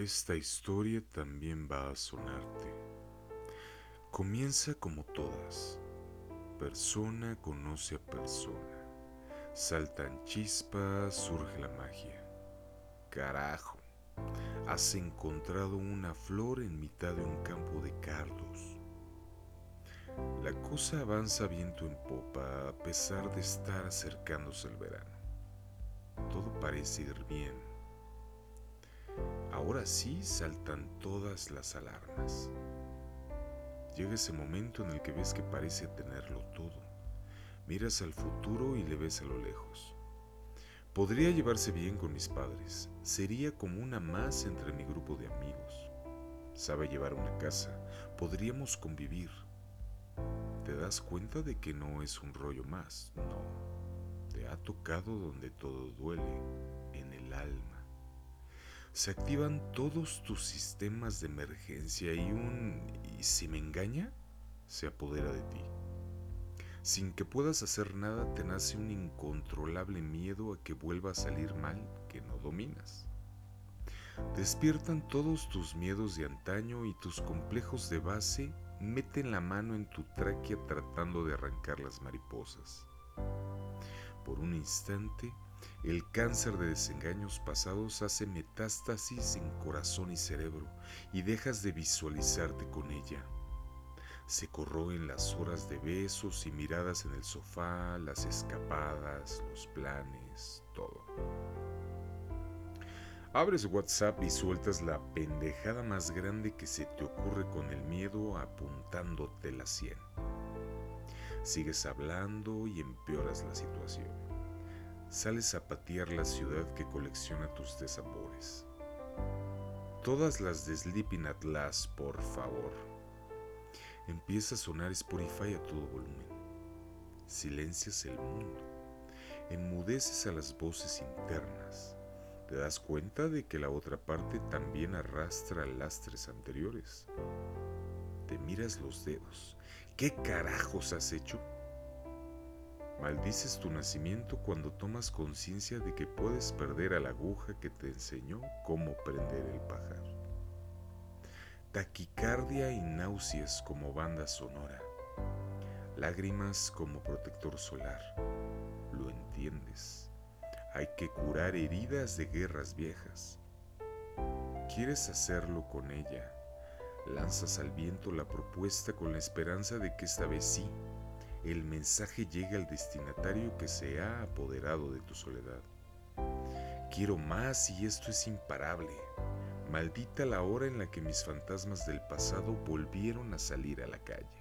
Esta historia también va a sonarte. Comienza como todas. Persona conoce a persona. Saltan chispas, surge la magia. Carajo, has encontrado una flor en mitad de un campo de cardos. La cosa avanza viento en popa a pesar de estar acercándose el verano. Todo parece ir bien. Ahora sí saltan todas las alarmas. Llega ese momento en el que ves que parece tenerlo todo. Miras al futuro y le ves a lo lejos. Podría llevarse bien con mis padres. Sería como una más entre mi grupo de amigos. Sabe llevar una casa. Podríamos convivir. Te das cuenta de que no es un rollo más. No. Te ha tocado donde todo duele. Se activan todos tus sistemas de emergencia y un ¿y si me engaña? se apodera de ti. Sin que puedas hacer nada te nace un incontrolable miedo a que vuelva a salir mal que no dominas. Despiertan todos tus miedos de antaño y tus complejos de base meten la mano en tu tráquea tratando de arrancar las mariposas. Por un instante, el cáncer de desengaños pasados hace metástasis en corazón y cerebro y dejas de visualizarte con ella. Se corroen las horas de besos y miradas en el sofá, las escapadas, los planes, todo. Abres WhatsApp y sueltas la pendejada más grande que se te ocurre con el miedo apuntándote la sien. Sigues hablando y empeoras la situación. Sales a patear la ciudad que colecciona tus desamores. Todas las de Sleeping at Last, por favor. Empieza a sonar Spotify a todo volumen. Silencias el mundo. Enmudeces a las voces internas. Te das cuenta de que la otra parte también arrastra lastres anteriores. Te miras los dedos. ¿Qué carajos has hecho? Maldices tu nacimiento cuando tomas conciencia de que puedes perder a la aguja que te enseñó cómo prender el pajar. Taquicardia y náuseas como banda sonora. Lágrimas como protector solar. Lo entiendes. Hay que curar heridas de guerras viejas. Quieres hacerlo con ella. Lanzas al viento la propuesta con la esperanza de que esta vez sí el mensaje llega al destinatario que se ha apoderado de tu soledad. Quiero más y esto es imparable. Maldita la hora en la que mis fantasmas del pasado volvieron a salir a la calle.